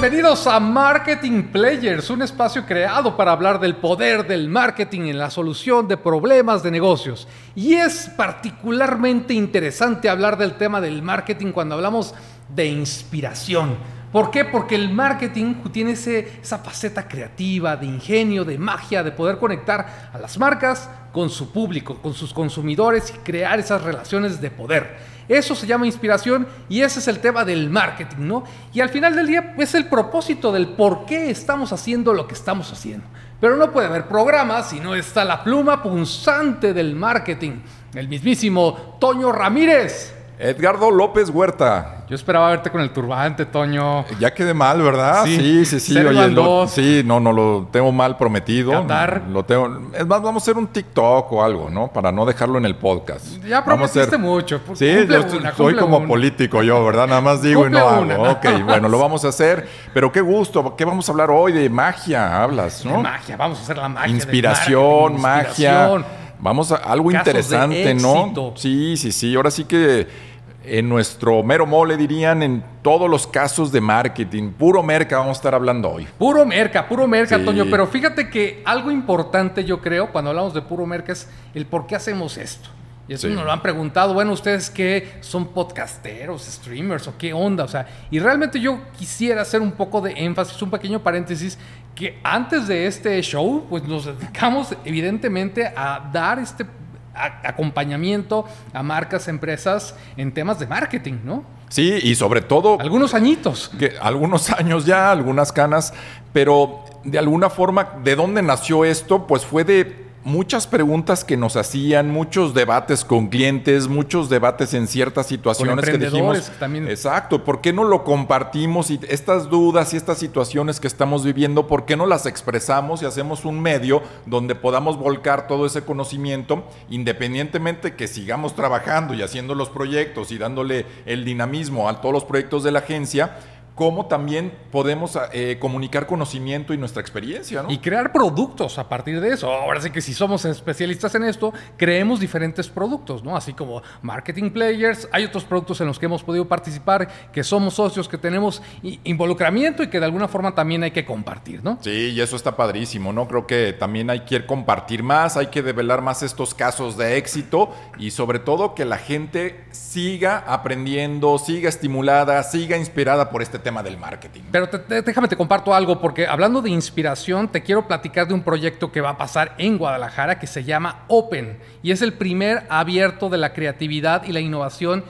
Bienvenidos a Marketing Players, un espacio creado para hablar del poder del marketing en la solución de problemas de negocios. Y es particularmente interesante hablar del tema del marketing cuando hablamos de inspiración. ¿Por qué? Porque el marketing tiene esa faceta creativa, de ingenio, de magia, de poder conectar a las marcas con su público, con sus consumidores y crear esas relaciones de poder. Eso se llama inspiración y ese es el tema del marketing, ¿no? Y al final del día es el propósito del por qué estamos haciendo lo que estamos haciendo. Pero no puede haber programa si no está la pluma punzante del marketing, el mismísimo Toño Ramírez. Edgardo López Huerta. Yo esperaba verte con el turbante, Toño. Ya quedé mal, ¿verdad? Sí, sí, sí. Oye, sí, no, no lo tengo mal prometido. Lo tengo. Es más, vamos a hacer un TikTok o algo, ¿no? Para no dejarlo en el podcast. Ya prometiste mucho. Sí, yo soy como político yo, ¿verdad? Nada más digo y no hago. Ok, bueno, lo vamos a hacer. Pero qué gusto. ¿Qué vamos a hablar hoy? De magia, hablas, ¿no? De magia, vamos a hacer la magia. Inspiración, magia. Vamos a algo interesante, ¿no? Sí, sí, sí. Ahora sí que en nuestro mero mole dirían en todos los casos de marketing. Puro merca vamos a estar hablando hoy. Puro merca, puro merca, Antonio. Pero fíjate que algo importante yo creo cuando hablamos de puro merca es el por qué hacemos esto. Y eso nos lo han preguntado, bueno, ustedes qué son podcasteros, streamers o qué onda, o sea, y realmente yo quisiera hacer un poco de énfasis, un pequeño paréntesis, que antes de este show, pues nos dedicamos evidentemente a dar este acompañamiento a marcas, empresas en temas de marketing, ¿no? Sí, y sobre todo... Algunos añitos. Que, algunos años ya, algunas canas, pero de alguna forma, ¿de dónde nació esto? Pues fue de muchas preguntas que nos hacían, muchos debates con clientes, muchos debates en ciertas situaciones que dijimos. También. Exacto, ¿por qué no lo compartimos y estas dudas y estas situaciones que estamos viviendo, por qué no las expresamos y hacemos un medio donde podamos volcar todo ese conocimiento, independientemente que sigamos trabajando y haciendo los proyectos y dándole el dinamismo a todos los proyectos de la agencia? Cómo también podemos eh, comunicar conocimiento y nuestra experiencia. ¿no? Y crear productos a partir de eso. Ahora sí que si somos especialistas en esto, creemos diferentes productos, ¿no? Así como marketing players, hay otros productos en los que hemos podido participar, que somos socios, que tenemos involucramiento y que de alguna forma también hay que compartir, ¿no? Sí, y eso está padrísimo, ¿no? Creo que también hay que compartir más, hay que develar más estos casos de éxito y sobre todo que la gente siga aprendiendo, siga estimulada, siga inspirada por este tema del marketing. Pero déjame te comparto algo, porque hablando de inspiración, te quiero platicar de un proyecto que va a pasar en Guadalajara que se llama Open y es el primer abierto de la creatividad y la innovación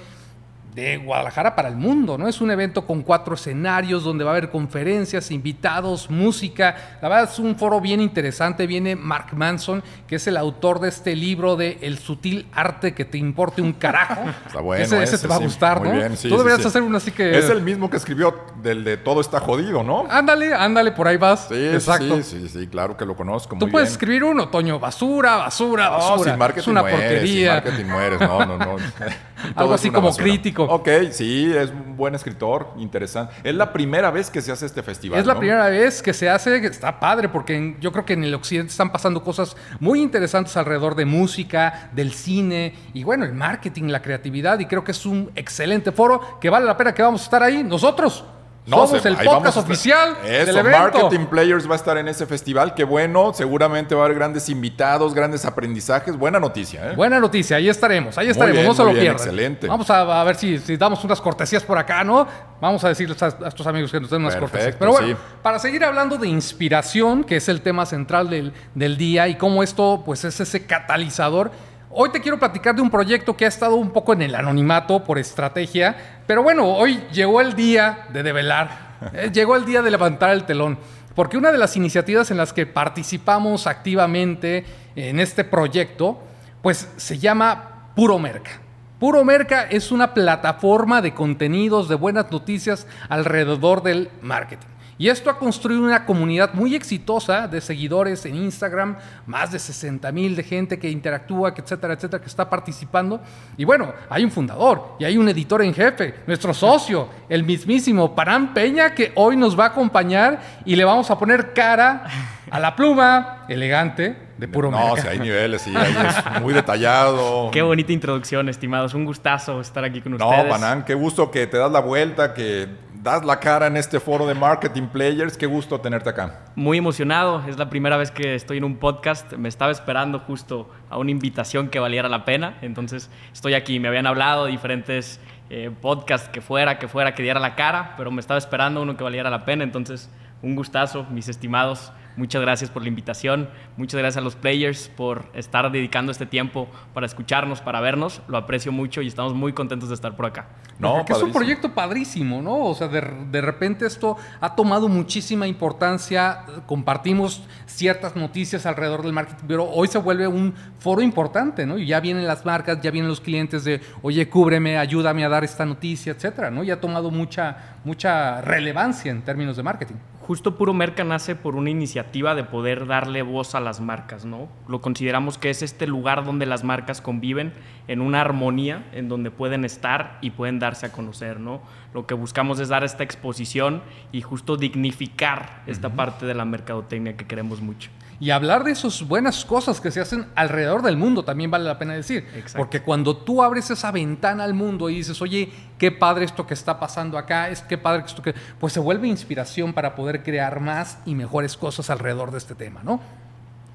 de Guadalajara para el mundo, ¿no? Es un evento con cuatro escenarios donde va a haber conferencias, invitados, música. La verdad es un foro bien interesante. Viene Mark Manson, que es el autor de este libro de El sutil arte que te importe un carajo. Está bueno. Ese, te va a gustar, ¿no? Bien, Tú deberías hacer uno así que. Es el mismo que escribió del de Todo está jodido, ¿no? Ándale, ándale, por ahí vas. Sí, Exacto. sí, sí, sí, claro que lo conozco. Tú puedes escribir uno, Toño, basura, basura, basura. marketing es una porquería. marketing mueres, no, no, no. Algo así como crítico. Ok, sí, es un buen escritor, interesante. Es la primera vez que se hace este festival. Es la primera vez que se hace, está padre, porque yo creo que en el occidente están pasando cosas muy interesantes alrededor de música, del cine y bueno, el marketing, la creatividad. Y creo que es un excelente foro que vale la pena que vamos a estar ahí nosotros. No, Somos el podcast oficial Eso, del Marketing Players va a estar en ese festival. Qué bueno. Seguramente va a haber grandes invitados, grandes aprendizajes. Buena noticia, ¿eh? Buena noticia. Ahí estaremos. Ahí estaremos. no se lo pierdan. Excelente. Vamos a, ver si, damos unas cortesías por acá, ¿no? Vamos a decirles a, estos amigos que nos den unas cortesías. Pero bueno, para seguir hablando de inspiración, que es el tema central del, del día y cómo esto pues es ese catalizador Hoy te quiero platicar de un proyecto que ha estado un poco en el anonimato por estrategia, pero bueno, hoy llegó el día de develar, eh, llegó el día de levantar el telón, porque una de las iniciativas en las que participamos activamente en este proyecto, pues se llama Puro Merca. Puro Merca es una plataforma de contenidos, de buenas noticias alrededor del marketing. Y esto ha construido una comunidad muy exitosa de seguidores en Instagram, más de 60 mil de gente que interactúa, etcétera, etcétera, que está participando. Y bueno, hay un fundador y hay un editor en jefe, nuestro socio, el mismísimo Parán Peña, que hoy nos va a acompañar y le vamos a poner cara a la pluma elegante de puro No, si hay niveles, sí, es muy detallado. Qué bonita introducción, estimados. Un gustazo estar aquí con ustedes. No, Panán, qué gusto que te das la vuelta, que das la cara en este foro de Marketing Players. Qué gusto tenerte acá. Muy emocionado. Es la primera vez que estoy en un podcast. Me estaba esperando justo a una invitación que valiera la pena. Entonces estoy aquí. Me habían hablado de diferentes eh, podcasts que fuera, que fuera, que diera la cara, pero me estaba esperando uno que valiera la pena. Entonces, un gustazo, mis estimados. Muchas gracias por la invitación. Muchas gracias a los players por estar dedicando este tiempo para escucharnos, para vernos. Lo aprecio mucho y estamos muy contentos de estar por acá. No, porque es un proyecto padrísimo, ¿no? O sea, de, de, repente esto ha tomado muchísima importancia. Compartimos ciertas noticias alrededor del marketing, pero hoy se vuelve un foro importante, ¿no? Y ya vienen las marcas, ya vienen los clientes de, oye, cúbreme, ayúdame a dar esta noticia, etcétera, ¿no? Y ha tomado mucha, mucha relevancia en términos de marketing justo Puro Merca nace por una iniciativa de poder darle voz a las marcas, ¿no? Lo consideramos que es este lugar donde las marcas conviven en una armonía, en donde pueden estar y pueden darse a conocer, ¿no? Lo que buscamos es dar esta exposición y justo dignificar esta parte de la mercadotecnia que queremos mucho y hablar de esas buenas cosas que se hacen alrededor del mundo también vale la pena decir. Porque cuando tú abres esa ventana al mundo y dices, oye, qué padre esto que está pasando acá, es qué padre esto que. Pues se vuelve inspiración para poder crear más y mejores cosas alrededor de este tema, ¿no?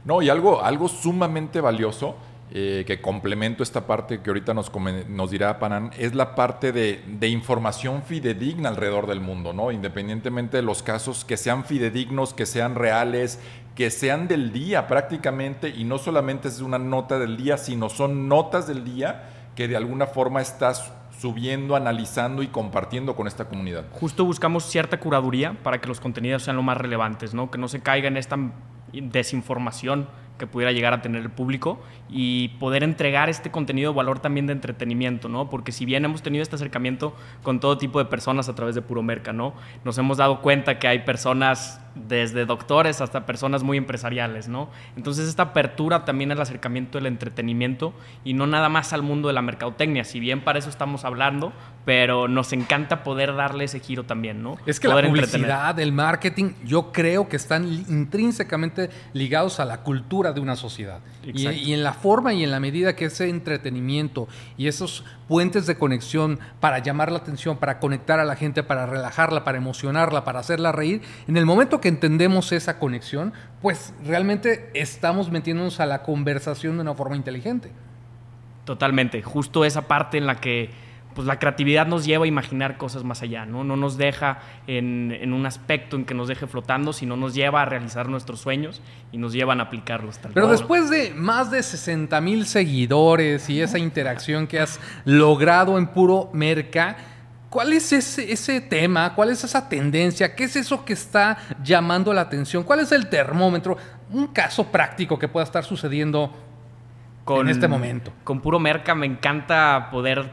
No, y algo, algo sumamente valioso. Eh, que complemento esta parte que ahorita nos, nos dirá Panan, es la parte de, de, información fidedigna alrededor del mundo, ¿no? Independientemente de los casos, que sean fidedignos, que sean reales, que sean del día prácticamente y no solamente es una nota del día, sino son notas del día que de alguna forma estás subiendo, analizando y compartiendo con esta comunidad. Justo buscamos cierta curaduría para que los contenidos sean lo más relevantes, ¿no? Que no se caiga en esta desinformación que pudiera llegar a tener el público y poder entregar este contenido de valor también de entretenimiento, ¿no? Porque si bien hemos tenido este acercamiento con todo tipo de personas a través de Puro Merca, ¿no? Nos hemos dado cuenta que hay personas desde doctores hasta personas muy empresariales, ¿no? Entonces esta apertura también al acercamiento del entretenimiento y no nada más al mundo de la mercadotecnia, si bien para eso estamos hablando, pero nos encanta poder darle ese giro también, ¿no? Es que la publicidad, el marketing, yo creo que están intrínsecamente ligados a la cultura de una sociedad. Y, y, en la forma y en la medida que ese entretenimiento y esos puentes de conexión para llamar la atención, para conectar a la gente, para relajarla, para emocionarla, para hacerla reír, en el momento que entendemos esa conexión, pues realmente estamos metiéndonos a la conversación de una forma inteligente. Totalmente, justo esa parte en la que pues la creatividad nos lleva a imaginar cosas más allá, ¿no? No nos deja en, un aspecto en que nos deje flotando, sino nos lleva a realizar nuestros sueños y nos llevan a aplicarlos. Tal Pero después de más de 60 mil seguidores y esa interacción que has logrado en puro merca, ¿Cuál es ese, ese, tema? ¿Cuál es esa tendencia? ¿Qué es eso que está llamando la atención? ¿Cuál es el termómetro? Un caso práctico que pueda estar sucediendo con, en este momento. Con puro merca me encanta poder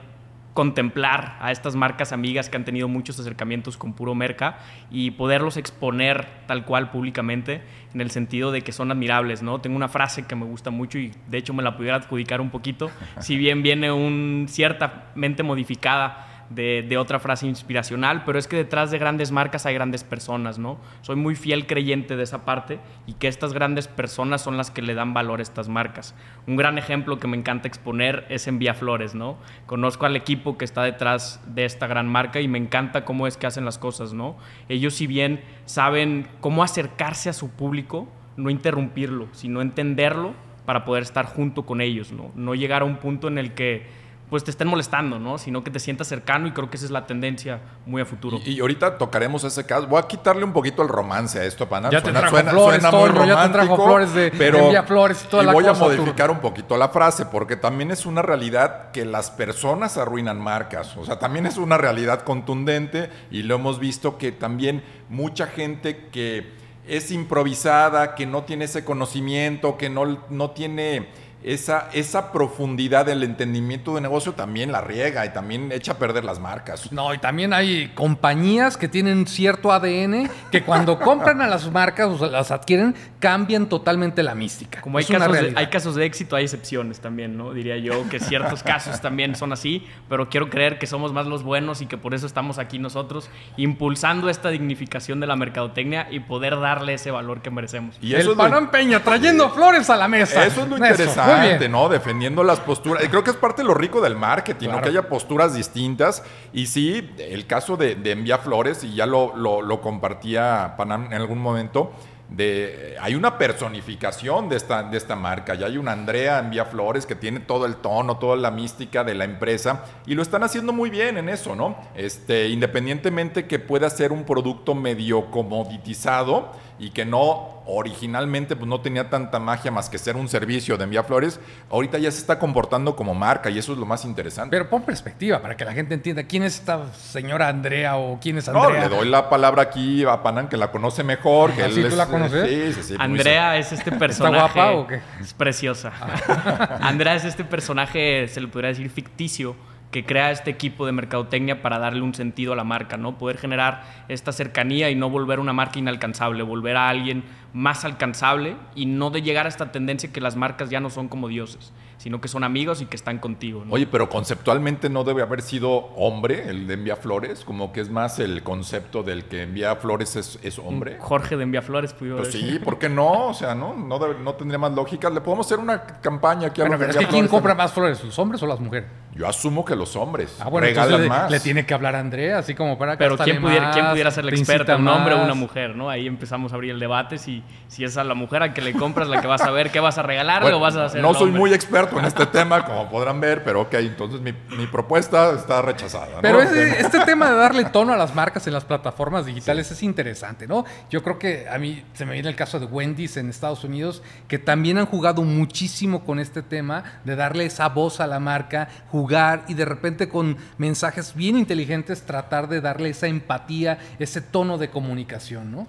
contemplar a estas marcas amigas que han tenido muchos acercamientos con puro merca y poderlos exponer tal cual públicamente en el sentido de que son admirables, ¿no? Tengo una frase que me gusta mucho y de hecho me la pudiera adjudicar un poquito, si bien viene un ciertamente modificada de, otra frase inspiracional, pero es que detrás de grandes marcas hay grandes personas, ¿no? Soy muy fiel creyente de esa parte y que estas grandes personas son las que le dan valor a estas marcas. Un gran ejemplo que me encanta exponer es Envía Flores, ¿no? Conozco al equipo que está detrás de esta gran marca y me encanta cómo es que hacen las cosas, ¿no? Ellos si bien saben cómo acercarse a su público, no interrumpirlo, sino entenderlo para poder estar junto con ellos, ¿no? No llegar a un punto en el que pues te estén molestando, ¿no? Sino que te sientas cercano y creo que esa es la tendencia muy a futuro. Y, ahorita tocaremos ese caso. Voy a quitarle un poquito el romance a esto, pana. Ya te trajo flores, ya te trajo flores de, pero, flores y toda y voy a modificar un poquito la frase porque también es una realidad que las personas arruinan marcas. O sea, también es una realidad contundente y lo hemos visto que también mucha gente que es improvisada, que no tiene ese conocimiento, que no, no tiene esa, esa profundidad del entendimiento de negocio también la riega y también echa a perder las marcas. No, y también hay compañías que tienen cierto ADN que cuando compran a las marcas o las adquieren, cambian totalmente la mística. Como hay casos, de, hay casos de éxito, hay excepciones también, ¿no? Diría yo que ciertos casos también son así, pero quiero creer que somos más los buenos y que por eso estamos aquí nosotros impulsando esta dignificación de la mercadotecnia y poder darle ese valor que merecemos. Y eso El Panam Peña trayendo flores a la mesa. Eso es lo interesante ¿no? Defendiendo las posturas. Creo que es parte de lo rico del marketing, ¿no? Que haya posturas distintas. Y sí, el caso de, de Envía Flores, y ya lo, lo, lo compartía Panam en algún momento, de, hay una personificación de esta, de esta marca, ya hay una Andrea en Vía Flores que tiene todo el tono, toda la mística de la empresa y lo están haciendo muy bien en eso, ¿no? Este, independientemente que pueda ser un producto medio comoditizado y que no originalmente pues, no tenía tanta magia más que ser un servicio de envía flores, ahorita ya se está comportando como marca y eso es lo más interesante. Pero pon perspectiva para que la gente entienda quién es esta señora Andrea o quién es Andrea. No, le doy la palabra aquí a Panan que la conoce mejor. Que ¿Ah, tú la conoces? Sí, sí, sí. Andrea es este personaje. ¿Está guapa o qué? Es preciosa. Ah. Andrea es este personaje, se le podría decir ficticio que crea este equipo de mercadotecnia para darle un sentido a la marca, ¿no? Poder generar esta cercanía y no volver una marca inalcanzable, volver a alguien más alcanzable y no de llegar a esta tendencia que las marcas ya no son como dioses sino que son amigos y que están contigo. Oye, pero conceptualmente no debe haber sido hombre el de Envía Flores, como que es más el concepto del que Envía Flores es, hombre. Jorge de Envía Flores, pues sí, ¿por qué no? O sea, ¿no? No, no tendría más lógica. Le podemos hacer una campaña aquí a bueno, pero es que ¿quién compra más flores, los hombres o las mujeres? Yo asumo que los hombres. Ah, bueno, regalan más. Le, tiene que hablar a Andrea, así como para Pero ¿quién pudiera, ¿quién pudiera ser la experta? ¿Un hombre o una mujer? ¿no? Ahí empezamos a abrir el debate si, si es a la mujer a que le compras la que vas a ver qué vas a regalarle o vas a hacer. No soy muy experto en este tema, como podrán ver, pero ok, entonces mi, propuesta está rechazada. Pero este tema de darle tono a las marcas en las plataformas digitales es interesante, ¿no? Yo creo que a mí se me viene el caso de Wendy's en Estados Unidos, que también han jugado muchísimo con este tema de darle esa voz a la marca, jugar y de repente con mensajes bien inteligentes tratar de darle esa empatía, ese tono de comunicación, ¿no?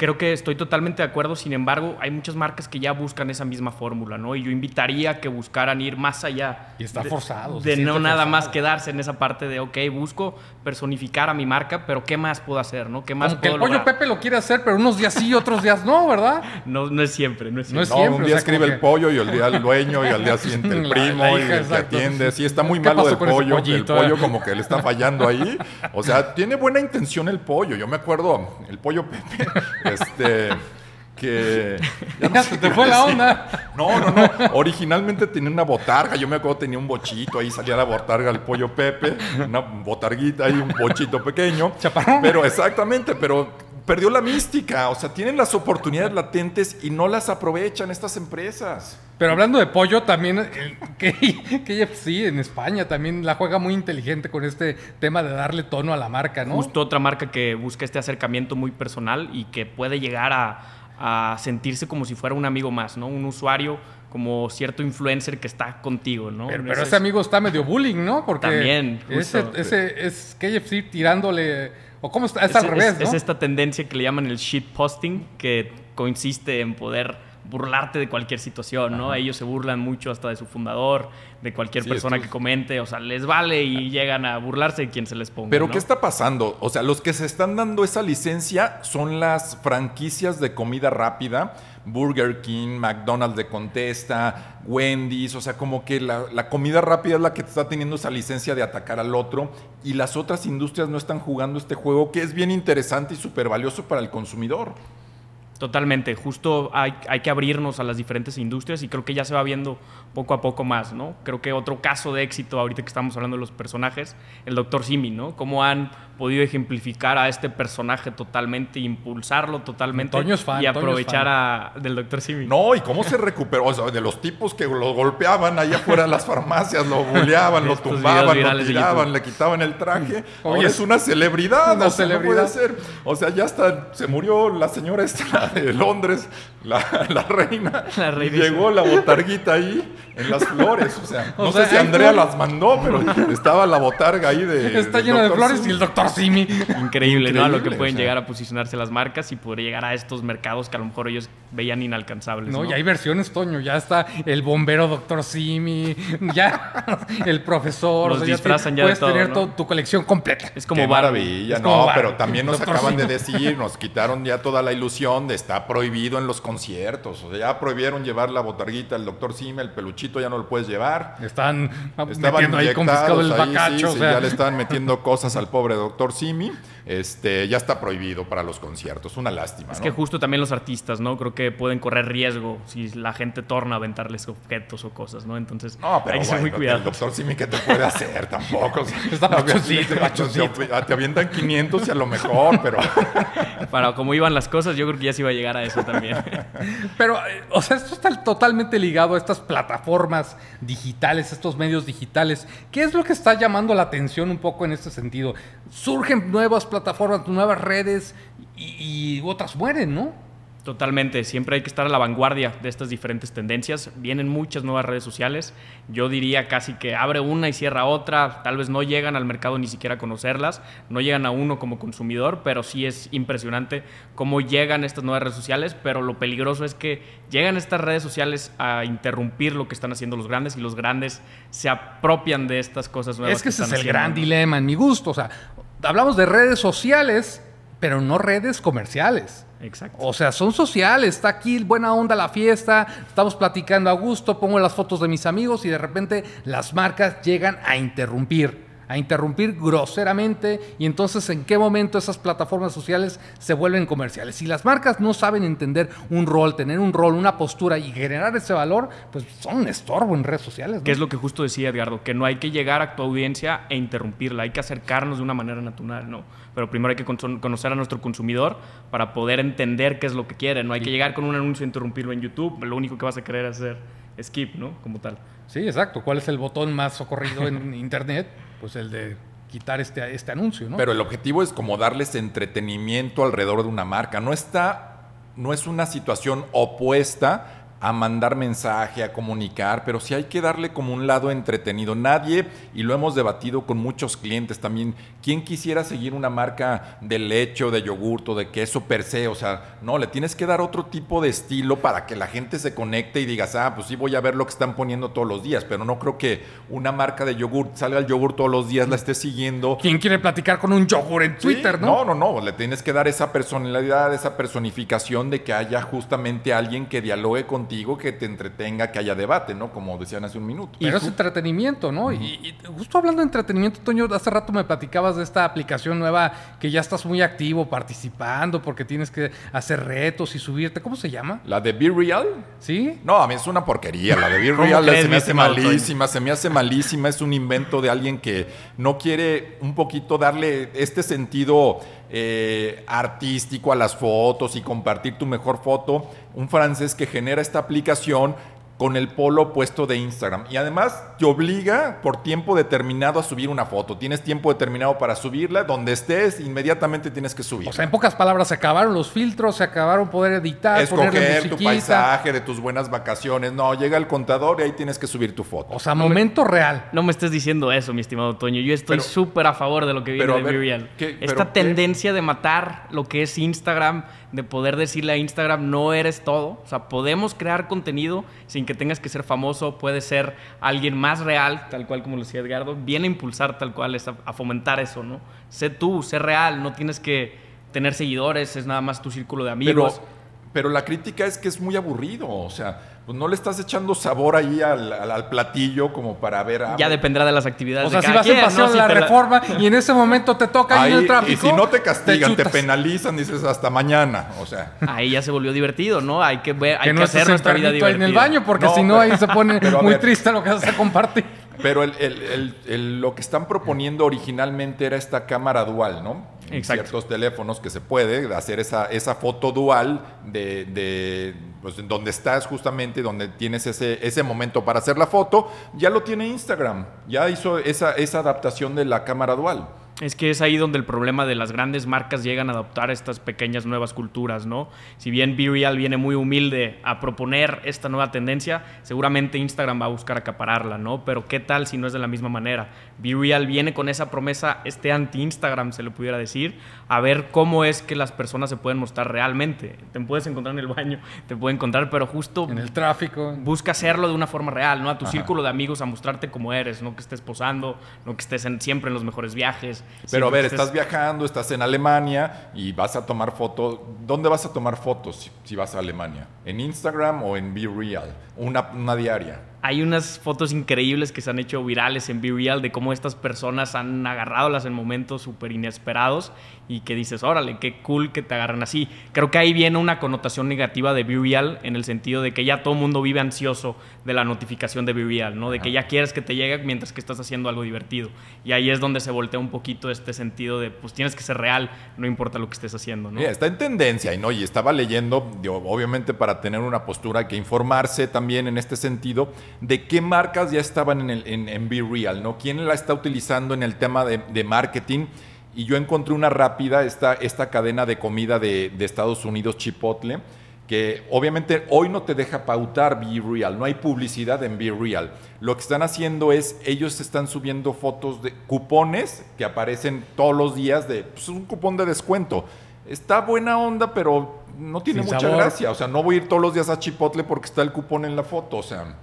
Creo que estoy totalmente de acuerdo, sin embargo, hay muchas marcas que ya buscan esa misma fórmula, ¿no? Y yo invitaría a que buscaran ir más allá. Y está forzado. De, no nada más quedarse en esa parte de, ok, busco personificar a mi marca, pero ¿qué más puedo hacer, no? ¿Qué más puedo que el pollo Pepe lo quiere hacer, pero unos días sí, otros días no, ¿verdad? No, no es siempre, no es siempre. No, es siempre, un día escribe el pollo y el día el dueño y al día siguiente el primo y el que atiende. Sí, está muy malo del pollo. El pollo como que le está fallando ahí. O sea, tiene buena intención el pollo. Yo me acuerdo, el pollo Pepe, este que... Ya se te fue la onda. No, no, no. Originalmente tenía una botarga. Yo me acuerdo tenía un bochito. Ahí salía la botarga el pollo Pepe. Una botarguita y un bochito pequeño. Chaparrón. Pero exactamente, pero perdió la mística. O sea, tienen las oportunidades latentes y no las aprovechan estas empresas. Pero hablando de pollo, también KFC en España también la juega muy inteligente con este tema de darle tono a la marca, ¿no? Justo otra marca que busca este acercamiento muy personal y que puede llegar a a sentirse como si fuera un amigo más, ¿no? Un usuario como cierto influencer que está contigo, ¿no? Pero, ese, amigo está medio bullying, ¿no? Porque también, ese, ese, es KFC tirándole... ¿O cómo está? Es, al revés, ¿no? Es esta tendencia que le llaman el shit posting, que consiste en poder burlarte de cualquier situación, ¿no? Ellos se burlan mucho hasta de su fundador, de cualquier persona que comente, o sea, les vale y llegan a burlarse de quien se les ponga. Pero ¿qué está pasando? O sea, los que se están dando esa licencia son las franquicias de comida rápida, Burger King, McDonald's de Contesta, Wendy's, o sea, como que la, la comida rápida es la que está teniendo esa licencia de atacar al otro y las otras industrias no están jugando este juego que es bien interesante y súper valioso para el consumidor. Totalmente, justo hay, hay, que abrirnos a las diferentes industrias y creo que ya se va viendo poco a poco más, ¿no? Creo que otro caso de éxito, ahorita que estamos hablando de los personajes, el Dr. Simi, ¿no? Cómo han podido ejemplificar a este personaje totalmente, impulsarlo totalmente y aprovechar a, del Dr. Simi. No, y cómo se recuperó, o sea, de los tipos que lo golpeaban allá afuera de las farmacias, lo buleaban, lo tumbaban, lo tiraban, le quitaban el traje. Oye, es una celebridad, una celebridad. puede ser. O sea, ya hasta se murió la señora esta de Londres, la, reina. La reina. Llegó la botarguita ahí en las flores, o sea, no sé si Andrea las mandó, pero estaba la botarga ahí de Está llena de flores y el doctor Increíble, ¿no? A lo que pueden llegar a posicionarse las marcas y poder llegar a estos mercados que a lo mejor ellos veían inalcanzables. No, y hay versiones, Toño. Ya está el bombero Doctor Simi, ya el profesor. Los disfrazan ya, Puedes tener tu colección completa. Es como maravilla, no, pero también nos acaban de decir, nos quitaron ya toda la ilusión de está prohibido en los conciertos. O sea, ya prohibieron llevar la botarguita al doctor Sime, el peluchito ya no lo puedes llevar. Están metiendo ahí confiscado el bacacho. Ya le están metiendo cosas al pobre doctor Simi este, ya está prohibido para los conciertos. Una lástima. Es que justo también los artistas, ¿no? Creo que pueden correr riesgo si la gente torna a aventarles objetos o cosas, ¿no? Entonces no, pero hay que ser muy cuidado. El doctor Simi, ¿qué te puede hacer? Tampoco. Está machoncito, Te, avientan 500 y a lo mejor, pero... Para como iban las cosas, yo creo que ya se iba a llegar a eso también. pero, eh, o sea, esto está totalmente ligado a estas plataformas digitales, estos medios digitales. ¿Qué es lo que está llamando la atención un poco en este sentido? Surgen nuevas plataformas, nuevas redes y, otras mueren, ¿no? Totalmente, siempre hay que estar a la vanguardia de estas diferentes tendencias. Vienen muchas nuevas redes sociales. Yo diría casi que abre una y cierra otra. Tal vez no llegan al mercado ni siquiera a conocerlas, no llegan a uno como consumidor, pero sí es impresionante cómo llegan estas nuevas redes sociales. Pero lo peligroso es que llegan estas redes sociales a interrumpir lo que están haciendo los grandes y los grandes se apropian de estas cosas nuevas. Es que, ese es el gran dilema en mi gusto. O sea, hablamos de redes sociales, pero no redes comerciales. Exacto. O sea, son sociales, está aquí buena onda la fiesta, estamos platicando a gusto, pongo las fotos de mis amigos y de repente las marcas llegan a interrumpir a interrumpir groseramente y entonces en qué momento esas plataformas sociales se vuelven comerciales. Si las marcas no saben entender un rol, tener un rol, una postura y generar ese valor, pues son un estorbo en redes sociales. Que es lo que justo decía Edgardo, que no hay que llegar a tu audiencia e interrumpirla, hay que acercarnos de una manera natural, ¿no? Pero primero hay que conocer a nuestro consumidor para poder entender qué es lo que quiere, no hay que llegar con un anuncio e interrumpirlo en YouTube, lo único que vas a querer hacer skip, ¿no? Como tal. Sí, exacto. ¿Cuál es el botón más socorrido en Internet? Pues el de quitar este, este anuncio, ¿no? Pero el objetivo es como darles entretenimiento alrededor de una marca. No está, no es una situación opuesta a mandar mensaje, a comunicar, pero sí hay que darle como un lado entretenido. Nadie, y lo hemos debatido con muchos clientes también, ¿quién quisiera seguir una marca de leche o de yogurto, de queso per se? O sea, no, le tienes que dar otro tipo de estilo para que la gente se conecte y digas, ah, pues sí voy a ver lo que están poniendo todos los días, pero no creo que una marca de yogurt salga el yogur todos los días, la esté siguiendo. ¿Quién quiere platicar con un yogur en Twitter, no? No, no, no, le tienes que dar esa personalidad, esa personificación de que haya justamente alguien que dialogue con que te entretenga, que haya debate, ¿no? Como decían hace un minuto. Pero es entretenimiento, ¿no? y, justo hablando de entretenimiento, Toño, hace rato me platicabas de esta aplicación nueva que ya estás muy activo participando porque tienes que hacer retos y subirte. ¿Cómo se llama? ¿La de Be Real? Sí. No, a mí es una porquería. La de Be Real se me hace malísima, se me hace malísima. Es un invento de alguien que no quiere un poquito darle este sentido eh, artístico a las fotos y compartir tu mejor foto, un francés que genera esta aplicación con el polo opuesto de Instagram. Y además te obliga por tiempo determinado a subir una foto. Tienes tiempo determinado para subirla. Donde estés, inmediatamente tienes que subir. O sea, en pocas palabras, se acabaron los filtros, se acabaron poder editar, Escoger tu paisaje de tus buenas vacaciones. No, llega el contador y ahí tienes que subir tu foto. O sea, momento real. No me estés diciendo eso, mi estimado Toño. Yo estoy súper a favor de lo que viene de Miriam. Esta tendencia de matar lo que es Instagram de poder decirle a Instagram, no eres todo. O sea, podemos crear contenido sin que tengas que ser famoso, puede ser alguien más real, tal cual como lo decía Edgardo. Viene a impulsar tal cual, es a, fomentar eso, ¿no? Sé tú, sé real, no tienes que tener seguidores, es nada más tu círculo de amigos. Pero, pero la crítica es que es muy aburrido, o sea pues no le estás echando sabor ahí al, platillo como para ver. ya dependerá de las actividades. O sea, si vas a pasar la reforma y en ese momento te toca ahí, el tráfico. Y si no te castigan, te, penalizan, dices hasta mañana. O sea. Ahí ya se volvió divertido, ¿no? Hay que ver, hay que, hacer nuestra vida divertida. en el baño, porque si no, ahí se pone muy triste lo que se comparte. Pero lo que están proponiendo originalmente era esta cámara dual, ¿no? En ciertos teléfonos que se puede hacer esa, esa foto dual de, pues, en donde estás justamente, donde tienes ese, ese momento para hacer la foto, ya lo tiene Instagram, ya hizo esa, esa adaptación de la cámara dual. Es que es ahí donde el problema de las grandes marcas llegan a adoptar estas pequeñas nuevas culturas, ¿no? Si bien Real viene muy humilde a proponer esta nueva tendencia, seguramente Instagram va a buscar acapararla, ¿no? Pero ¿qué tal si no es de la misma manera? Real viene con esa promesa, este anti-Instagram, se le pudiera decir, a ver cómo es que las personas se pueden mostrar realmente. Te puedes encontrar en el baño, te puede encontrar, pero justo... En el tráfico. Busca hacerlo de una forma real, ¿no? A tu círculo de amigos, a mostrarte como eres, no que estés posando, no que estés siempre en los mejores viajes, Pero a ver, estás viajando, estás en Alemania y vas a tomar fotos. ¿Dónde vas a tomar fotos si, vas a Alemania? ¿En Instagram o en Be Real? Una, una diaria. Hay unas fotos increíbles que se han hecho virales en Be Real de cómo estas personas han agarrado las en momentos súper inesperados y que dices, órale, qué cool que te agarran así. Creo que ahí viene una connotación negativa de Be Real en el sentido de que ya todo el mundo vive ansioso de la notificación de Be Real, ¿no? De que ya quieres que te llegue mientras que estás haciendo algo divertido. Y ahí es donde se voltea un poquito este sentido de, pues tienes que ser real, no importa lo que estés haciendo, ¿no? está en tendencia y no, y estaba leyendo, obviamente para tener una postura hay que informarse también en este sentido de qué marcas ya estaban en, el, en, Be Real, ¿no? ¿Quién la está utilizando en el tema de, marketing? Y yo encontré una rápida, esta, esta cadena de comida de, de Estados Unidos, Chipotle, que obviamente hoy no te deja pautar Be Real, no hay publicidad en Be Real. Lo que están haciendo es, ellos están subiendo fotos de cupones que aparecen todos los días de, pues un cupón de descuento. Está buena onda, pero no tiene mucha gracia. O sea, no voy a ir todos los días a Chipotle porque está el cupón en la foto. O sea,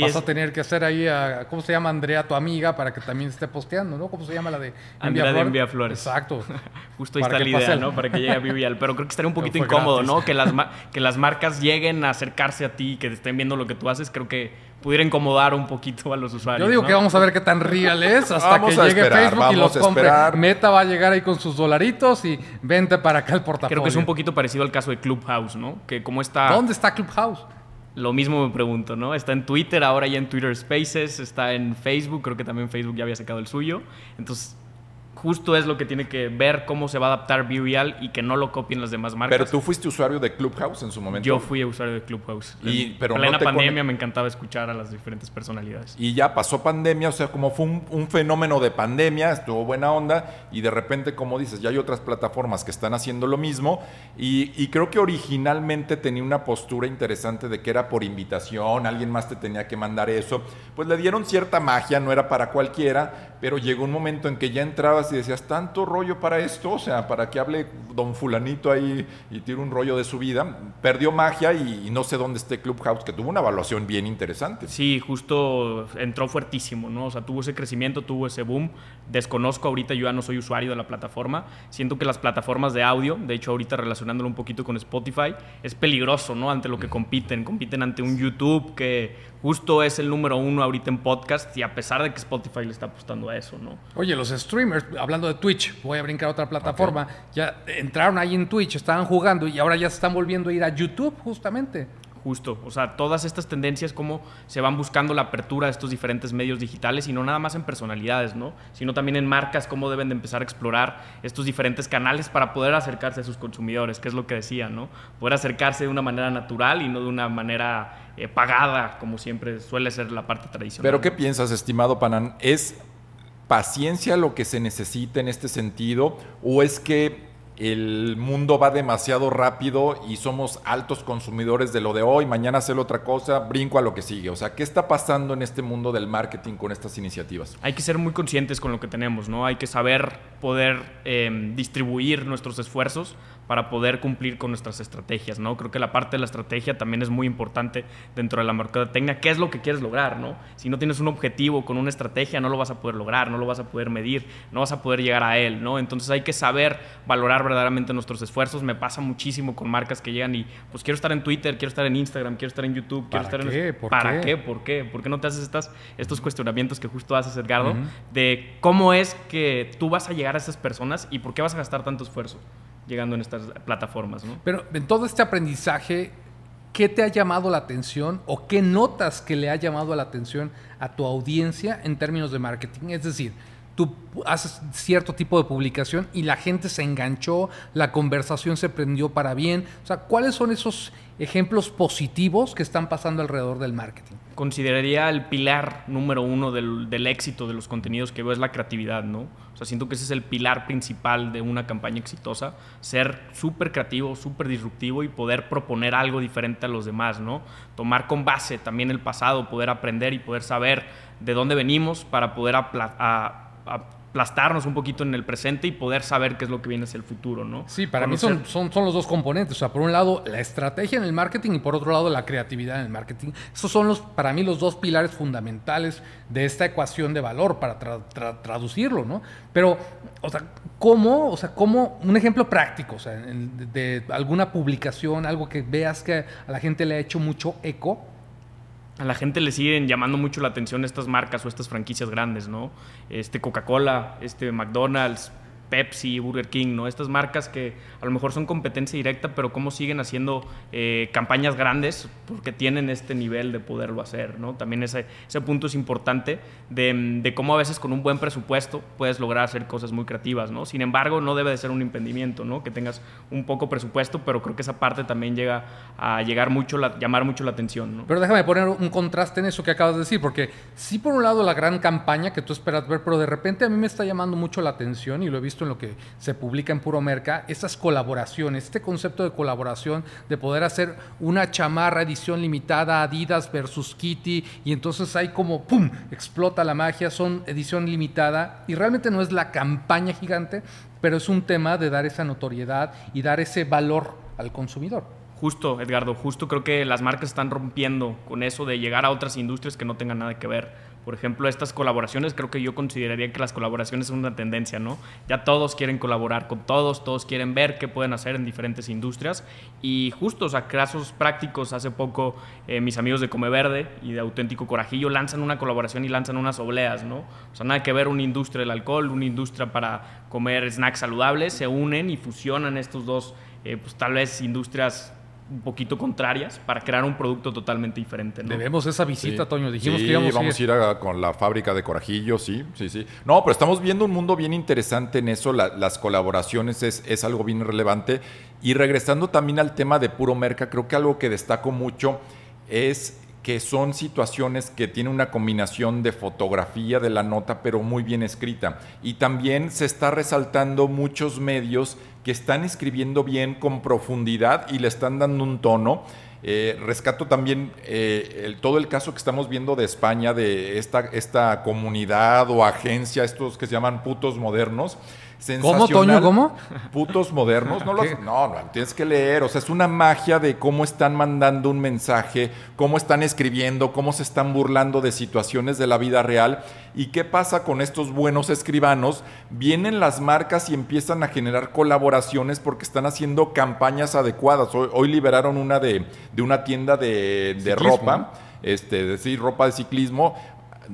Vas a tener que hacer ahí a, ¿cómo se llama Andrea, tu amiga, para que también esté posteando, ¿no? ¿Cómo se llama la de Andrea de Envía Flores? Exacto. Justo ahí está la idea, ¿no? Para que llegue a Vivial. Pero creo que estaría un poquito incómodo, ¿no? Que las, que las marcas lleguen a acercarse a ti, que estén viendo lo que tú haces, creo que pudiera incomodar un poquito a los usuarios. Yo digo que vamos a ver qué tan real es hasta que llegue Facebook y los compre. Meta va a llegar ahí con sus dolaritos y vente para acá el portafolio. Creo que es un poquito parecido al caso de Clubhouse, ¿no? Que como está... ¿Dónde está Clubhouse? Lo mismo me pregunto, ¿no? Está en Twitter, ahora ya en Twitter Spaces, está en Facebook, creo que también Facebook ya había sacado el suyo. Entonces, justo es lo que tiene que ver cómo se va a adaptar Real y que no lo copien las demás marcas. Pero tú fuiste usuario de Clubhouse en su momento. Yo fui usuario de Clubhouse. Y, en pero plena pandemia me encantaba escuchar a las diferentes personalidades. Y ya pasó pandemia, o sea, como fue un, fenómeno de pandemia, estuvo buena onda y de repente, como dices, ya hay otras plataformas que están haciendo lo mismo y, y creo que originalmente tenía una postura interesante de que era por invitación, alguien más te tenía que mandar eso. Pues le dieron cierta magia, no era para cualquiera, pero llegó un momento en que ya entrabas y decías, tanto rollo para esto, o sea, para que hable don fulanito ahí y tire un rollo de su vida, perdió magia y, no sé dónde esté Clubhouse, que tuvo una evaluación bien interesante. Sí, justo entró fuertísimo, ¿no? O sea, tuvo ese crecimiento, tuvo ese boom. Desconozco ahorita, yo ya no soy usuario de la plataforma. Siento que las plataformas de audio, de hecho ahorita relacionándolo un poquito con Spotify, es peligroso, ¿no? Ante lo que compiten. Compiten ante un YouTube que justo es el número uno ahorita en podcast y a pesar de que Spotify le está apostando a eso, ¿no? Oye, los streamers, hablando de Twitch, voy a brincar a otra plataforma, ya entraron ahí en Twitch, estaban jugando y ahora ya se están volviendo a ir a YouTube justamente. Justo, o sea, todas estas tendencias, cómo se van buscando la apertura de estos diferentes medios digitales y no nada más en personalidades, ¿no? Sino también en marcas, cómo deben de empezar a explorar estos diferentes canales para poder acercarse a sus consumidores, que es lo que decía, ¿no? Poder acercarse de una manera natural y no de una manera eh, pagada, como siempre suele ser la parte tradicional. Pero, ¿qué piensas, estimado Panan? ¿Es paciencia lo que se necesita en este sentido o es que el mundo va demasiado rápido y somos altos consumidores de lo de hoy, mañana hacer otra cosa, brinco a lo que sigue. O sea, ¿qué está pasando en este mundo del marketing con estas iniciativas? Hay que ser muy conscientes con lo que tenemos, ¿no? Hay que saber poder eh, distribuir nuestros esfuerzos para poder cumplir con nuestras estrategias, ¿no? Creo que la parte de la estrategia también es muy importante dentro de la mercadotecnia. ¿Qué es lo que quieres lograr, no? Si no tienes un objetivo con una estrategia, no lo vas a poder lograr, no lo vas a poder medir, no vas a poder llegar a él, ¿no? Entonces hay que saber valorar verdaderamente nuestros esfuerzos. Me pasa muchísimo con marcas que llegan y, pues quiero estar en Twitter, quiero estar en Instagram, quiero estar en YouTube, quiero estar qué? en... ¿Por ¿Para qué? ¿Por qué? ¿Por qué no te haces estas, estos cuestionamientos que justo haces, Edgardo? De cómo es que tú vas a llegar a esas personas y por qué vas a gastar tanto esfuerzo llegando en estas plataformas. ¿no? Pero en todo este aprendizaje, ¿qué te ha llamado la atención o qué notas que le ha llamado la atención a tu audiencia en términos de marketing? Es decir, tú haces cierto tipo de publicación y la gente se enganchó, la conversación se prendió para bien. O sea, ¿cuáles son esos ejemplos positivos que están pasando alrededor del marketing? Consideraría el pilar número uno del, del éxito de los contenidos que veo es la creatividad, ¿no? O sea, siento que ese es el pilar principal de una campaña exitosa, ser súper creativo, súper disruptivo y poder proponer algo diferente a los demás, ¿no? Tomar con base también el pasado, poder aprender y poder saber de dónde venimos para poder aplastarnos un poquito en el presente y poder saber qué es lo que viene hacia el futuro, ¿no? Sí, para mí son, son, son los dos componentes. O sea, por un lado, la estrategia en el marketing y por otro lado, la creatividad en el marketing. Esos son los, para mí los dos pilares fundamentales de esta ecuación de valor para traducirlo, ¿no? Pero, o sea, ¿cómo? O sea, ¿cómo? Un ejemplo práctico, o sea, de, de alguna publicación, algo que veas que a la gente le ha hecho mucho eco a la gente le siguen llamando mucho la atención estas marcas o estas franquicias grandes, ¿no? Este Coca-Cola, este McDonald's, Pepsi, Burger King, ¿no? Estas marcas que a lo mejor son competencia directa, pero cómo siguen haciendo eh, campañas grandes porque tienen este nivel de poderlo hacer, ¿no? También ese, ese punto es importante de, de, cómo a veces con un buen presupuesto puedes lograr hacer cosas muy creativas, ¿no? Sin embargo, no debe de ser un impedimento, ¿no? Que tengas un poco presupuesto, pero creo que esa parte también llega a llegar mucho, la, llamar mucho la atención, ¿no? Pero déjame poner un contraste en eso que acabas de decir, porque sí por un lado la gran campaña que tú esperas ver, pero de repente a mí me está llamando mucho la atención y lo he visto en lo que se publica en Puro Merca, estas colaboraciones, este concepto de colaboración, de poder hacer una chamarra edición limitada Adidas versus Kitty, y entonces hay como, ¡pum!, explota la magia, son edición limitada, y realmente no es la campaña gigante, pero es un tema de dar esa notoriedad y dar ese valor al consumidor. Justo, Edgardo, justo creo que las marcas están rompiendo con eso de llegar a otras industrias que no tengan nada que ver por ejemplo, estas colaboraciones, creo que yo consideraría que las colaboraciones son una tendencia, ¿no? Ya todos quieren colaborar con todos, todos quieren ver qué pueden hacer en diferentes industrias y justo, o sea, casos prácticos, hace poco eh, mis amigos de Come Verde y de Auténtico Corajillo lanzan una colaboración y lanzan unas obleas, ¿no? O sea, nada que ver una industria del alcohol, una industria para comer snacks saludables, se unen y fusionan estos dos, eh, pues tal vez industrias un poquito contrarias para crear un producto totalmente diferente. Debemos esa visita, Toño. Dijimos que íbamos vamos a ir, a, con la fábrica de Corajillo, sí, sí, sí. No, pero estamos viendo un mundo bien interesante en eso. las colaboraciones es, es, algo bien relevante. Y regresando también al tema de puro merca, creo que algo que destaco mucho es que son situaciones que tienen una combinación de fotografía de la nota, pero muy bien escrita. Y también se está resaltando muchos medios que están escribiendo bien con profundidad y le están dando un tono. Eh, rescato también eh, todo el caso que estamos viendo de España, de esta, esta comunidad o agencia, estos que se llaman putos modernos, ¿Cómo, Toño? ¿Cómo? Putos modernos. No, no, no, tienes que leer. O sea, es una magia de cómo están mandando un mensaje, cómo están escribiendo, cómo se están burlando de situaciones de la vida real. ¿Y qué pasa con estos buenos escribanos? Vienen las marcas y empiezan a generar colaboraciones porque están haciendo campañas adecuadas. Hoy, liberaron una de, una tienda de, ropa. Este, decir, ropa de ciclismo,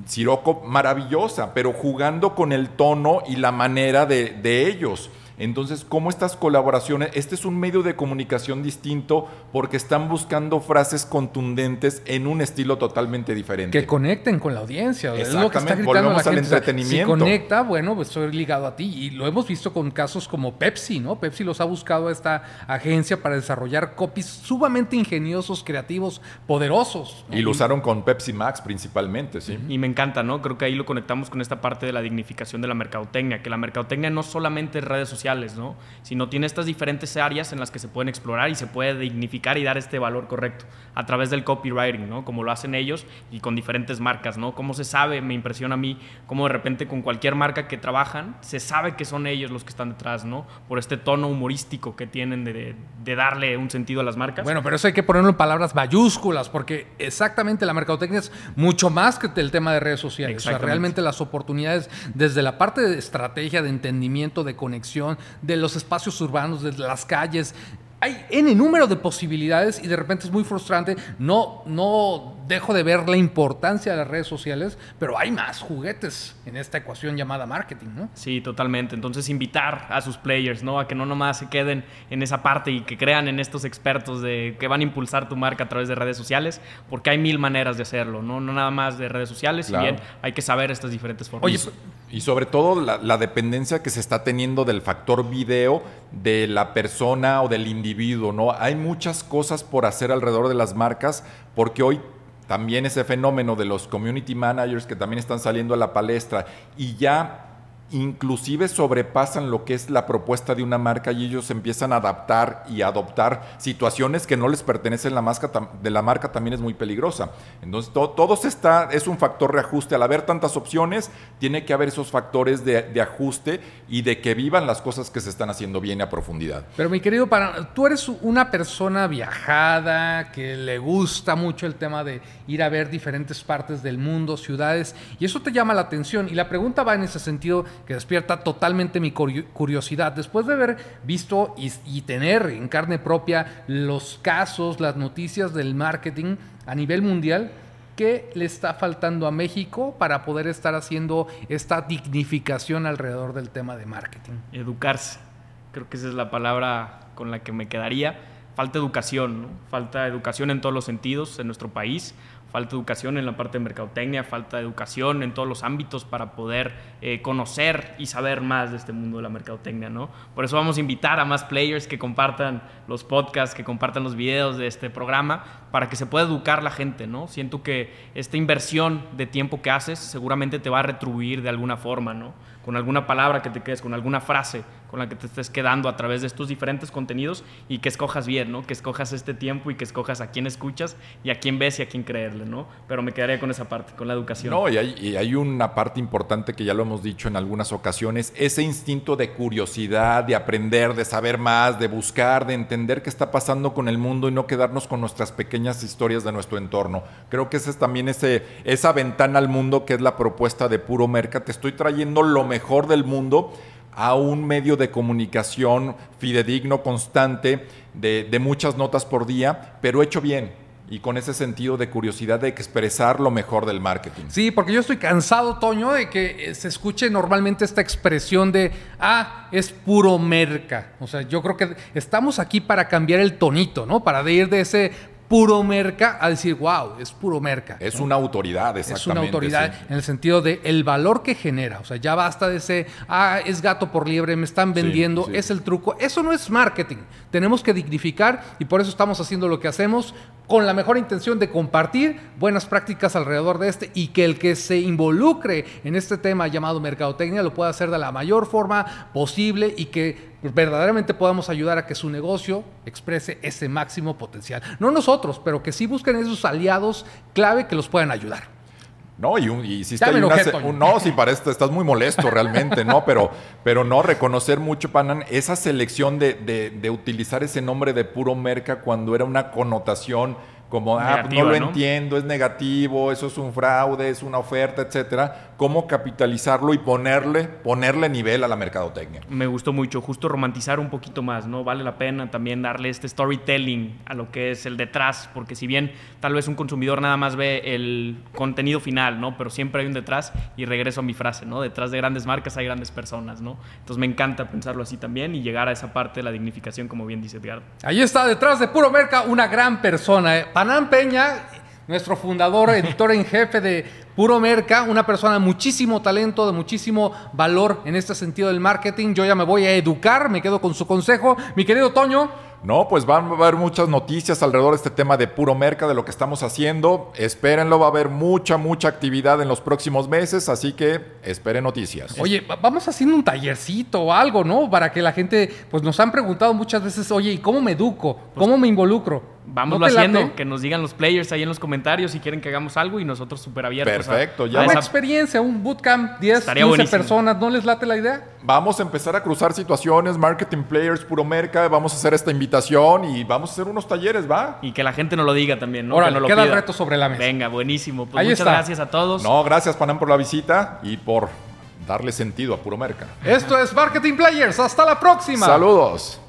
Siroco maravillosa, pero jugando con el tono y la manera de, de ellos. Entonces, ¿cómo estas colaboraciones? Este es un medio de comunicación distinto porque están buscando frases contundentes en un estilo totalmente diferente. Que conecten con la audiencia. Es lo que está gritando la gente. entretenimiento. si conecta, bueno, pues estoy ligado a ti. Y lo hemos visto con casos como Pepsi, ¿no? Pepsi los ha buscado a esta agencia para desarrollar copies sumamente ingeniosos, creativos, poderosos. Y lo usaron con Pepsi Max principalmente, sí. Y me encanta, ¿no? Creo que ahí lo conectamos con esta parte de la dignificación de la mercadotecnia, que la mercadotecnia no solamente es redes sociales, ¿no? Sino tiene estas diferentes áreas en las que se pueden explorar y se puede dignificar y dar este valor correcto a través del copywriting, ¿no? Como lo hacen ellos y con diferentes marcas, ¿no? Cómo se sabe, me impresiona a mí, cómo de repente con cualquier marca que trabajan, se sabe que son ellos los que están detrás, ¿no? Por este tono humorístico que tienen de, darle un sentido a las marcas. Bueno, pero eso hay que ponerlo en palabras mayúsculas, porque exactamente la mercadotecnia es mucho más que el tema de redes sociales. O sea, realmente las oportunidades desde la parte de estrategia, de entendimiento, de conexión, de los espacios urbanos, de las calles. Hay N número de posibilidades y de repente es muy frustrante. No, no dejo de ver la importancia de las redes sociales, pero hay más juguetes en esta ecuación llamada marketing, ¿no? Sí, totalmente. Entonces invitar a sus players, ¿no? A que no nomás se queden en esa parte y que crean en estos expertos de que van a impulsar tu marca a través de redes sociales, porque hay mil maneras de hacerlo, ¿no? No nada más de redes sociales, si bien hay que saber estas diferentes formas. Oye, y sobre todo la, dependencia que se está teniendo del factor video de la persona o del individuo, ¿no? Hay muchas cosas por hacer alrededor de las marcas porque hoy también ese fenómeno de los community managers que también están saliendo a la palestra y ya inclusive sobrepasan lo que es la propuesta de una marca y ellos empiezan a adaptar y adoptar situaciones que no les pertenecen la marca, de la marca también es muy peligrosa. Entonces todo, se está, es un factor de ajuste. Al haber tantas opciones, tiene que haber esos factores de, ajuste y de que vivan las cosas que se están haciendo bien a profundidad. Pero mi querido, para, tú eres una persona viajada, que le gusta mucho el tema de ir a ver diferentes partes del mundo, ciudades, y eso te llama la atención. Y la pregunta va en ese sentido que despierta totalmente mi curiosidad. Después de haber visto y, tener en carne propia los casos, las noticias del marketing a nivel mundial, ¿qué le está faltando a México para poder estar haciendo esta dignificación alrededor del tema de marketing? Educarse. Creo que esa es la palabra con la que me quedaría. Falta educación, falta educación en todos los sentidos en nuestro país falta educación en la parte de mercadotecnia, falta educación en todos los ámbitos para poder eh, conocer y saber más de este mundo de la mercadotecnia, ¿no? Por eso vamos a invitar a más players que compartan los podcasts, que compartan los videos de este programa, para que se pueda educar la gente, ¿no? Siento que esta inversión de tiempo que haces seguramente te va a retribuir de alguna forma, ¿no? Con alguna palabra que te quedes, con alguna frase con la que te estés quedando a través de estos diferentes contenidos y que escojas bien, ¿no? Que escojas este tiempo y que escojas a quién escuchas y a quién ves y a quién creerle, ¿no? Pero me quedaría con esa parte, con la educación. No, y hay, y hay una parte importante que ya lo hemos dicho en algunas ocasiones, ese instinto de curiosidad, de aprender, de saber más, de buscar, de entender qué está pasando con el mundo y no quedarnos con nuestras pequeñas historias de nuestro entorno. Creo que esa es también ese, esa ventana al mundo que es la propuesta de Puro Merca. Te estoy trayendo lo mejor del mundo a un medio de comunicación fidedigno, constante, de, muchas notas por día, pero hecho bien, y con ese sentido de curiosidad de expresar lo mejor del marketing. Sí, porque yo estoy cansado, Toño, de que se escuche normalmente esta expresión de, ah, es puro merca. O sea, yo creo que estamos aquí para cambiar el tonito, ¿no? Para ir de ese puro merca a decir, wow, es puro merca. Es una autoridad, exactamente. Es una autoridad en el sentido de el valor que genera. O sea, ya basta de ese, ah, es gato por liebre, me están vendiendo, es el truco. Eso no es marketing. Tenemos que dignificar y por eso estamos haciendo lo que hacemos con la mejor intención de compartir buenas prácticas alrededor de este y que el que se involucre en este tema llamado mercadotecnia lo pueda hacer de la mayor forma posible y que verdaderamente podamos ayudar a que su negocio exprese ese máximo potencial. No nosotros, pero que sí busquen esos aliados clave que los puedan ayudar. No, y, y si está un, no, si para esto estás muy molesto realmente, ¿no? Pero, pero no, reconocer mucho, Panan, esa selección de, de, de utilizar ese nombre de puro merca cuando era una connotación como, ah, no lo entiendo, es negativo, eso es un fraude, es una oferta, etcétera. ¿Cómo capitalizarlo y ponerle, ponerle nivel a la mercadotecnia? Me gustó mucho, justo romantizar un poquito más, ¿no? Vale la pena también darle este storytelling a lo que es el detrás, porque si bien tal vez un consumidor nada más ve el contenido final, ¿no? Pero siempre hay un detrás, y regreso a mi frase, ¿no? Detrás de grandes marcas hay grandes personas, ¿no? Entonces me encanta pensarlo así también y llegar a esa parte de la dignificación, como bien dice Edgardo. Ahí está, detrás de Puro Merca, una gran persona, ¿eh? Panam Peña, nuestro fundador, editor en jefe de Puro Merca, una persona de muchísimo talento, de muchísimo valor en este sentido del marketing. Yo ya me voy a educar, me quedo con su consejo. Mi querido Toño. No, pues van a haber muchas noticias alrededor de este tema de puro merca, de lo que estamos haciendo. Espérenlo, va a haber mucha, mucha actividad en los próximos meses, así que esperen noticias. Oye, vamos haciendo un tallercito o algo, ¿no? Para que la gente, pues nos han preguntado muchas veces, oye, ¿y cómo me educo? ¿Cómo me involucro? Vamos haciendo, que nos digan los players ahí en los comentarios si quieren que hagamos algo y nosotros súper abiertos. Perfecto, ya. Una experiencia, un bootcamp, 10, 15 personas, ¿no les late la idea? Vamos a empezar a cruzar situaciones, marketing players, puro merca, vamos a hacer esta invitación y vamos a hacer unos talleres, ¿va? Y que la gente nos lo diga también, ¿no? Ahora, lo queda el reto sobre la mesa. Venga, buenísimo. Pues muchas gracias a todos. No, gracias Panam por la visita y por darle sentido a puro merca. Esto es Marketing Players, hasta la próxima. Saludos.